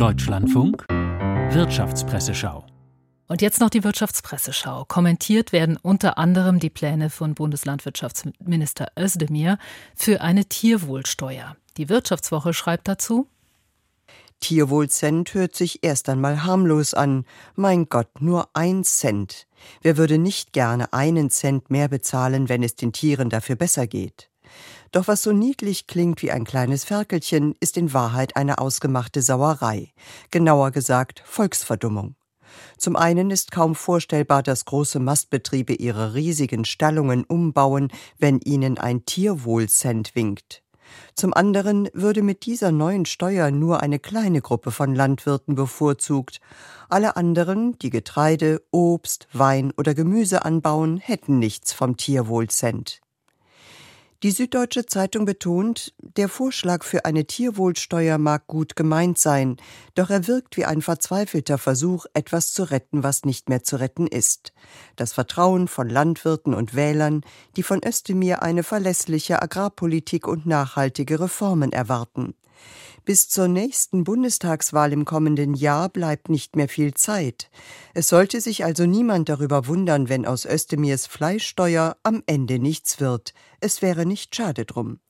Deutschlandfunk Wirtschaftspresseschau. Und jetzt noch die Wirtschaftspresseschau. Kommentiert werden unter anderem die Pläne von Bundeslandwirtschaftsminister Özdemir für eine Tierwohlsteuer. Die Wirtschaftswoche schreibt dazu, Tierwohlcent hört sich erst einmal harmlos an. Mein Gott, nur ein Cent. Wer würde nicht gerne einen Cent mehr bezahlen, wenn es den Tieren dafür besser geht? Doch was so niedlich klingt wie ein kleines Ferkelchen, ist in Wahrheit eine ausgemachte Sauerei. Genauer gesagt Volksverdummung. Zum einen ist kaum vorstellbar, dass große Mastbetriebe ihre riesigen Stallungen umbauen, wenn ihnen ein Tierwohlcent winkt. Zum anderen würde mit dieser neuen Steuer nur eine kleine Gruppe von Landwirten bevorzugt. Alle anderen, die Getreide, Obst, Wein oder Gemüse anbauen, hätten nichts vom Tierwohlcent. Die Süddeutsche Zeitung betont, der Vorschlag für eine Tierwohlsteuer mag gut gemeint sein, doch er wirkt wie ein verzweifelter Versuch, etwas zu retten, was nicht mehr zu retten ist. Das Vertrauen von Landwirten und Wählern, die von Östemir eine verlässliche Agrarpolitik und nachhaltige Reformen erwarten. Bis zur nächsten Bundestagswahl im kommenden Jahr bleibt nicht mehr viel Zeit. Es sollte sich also niemand darüber wundern, wenn aus Östemirs Fleischsteuer am Ende nichts wird. Es wäre nicht schade drum.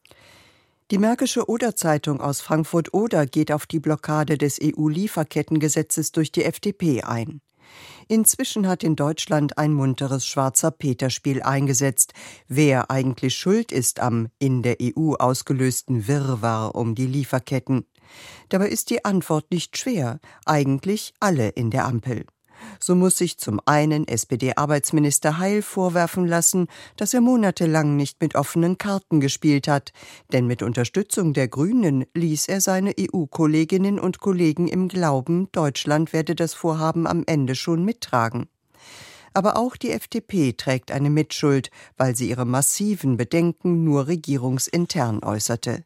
Die Märkische Oder-Zeitung aus Frankfurt-Oder geht auf die Blockade des EU-Lieferkettengesetzes durch die FDP ein. Inzwischen hat in Deutschland ein munteres schwarzer Peterspiel eingesetzt, wer eigentlich schuld ist am in der EU ausgelösten Wirrwarr um die Lieferketten. Dabei ist die Antwort nicht schwer, eigentlich alle in der Ampel. So muss sich zum einen SPD-Arbeitsminister Heil vorwerfen lassen, dass er monatelang nicht mit offenen Karten gespielt hat, denn mit Unterstützung der Grünen ließ er seine EU-Kolleginnen und Kollegen im Glauben, Deutschland werde das Vorhaben am Ende schon mittragen. Aber auch die FDP trägt eine Mitschuld, weil sie ihre massiven Bedenken nur regierungsintern äußerte.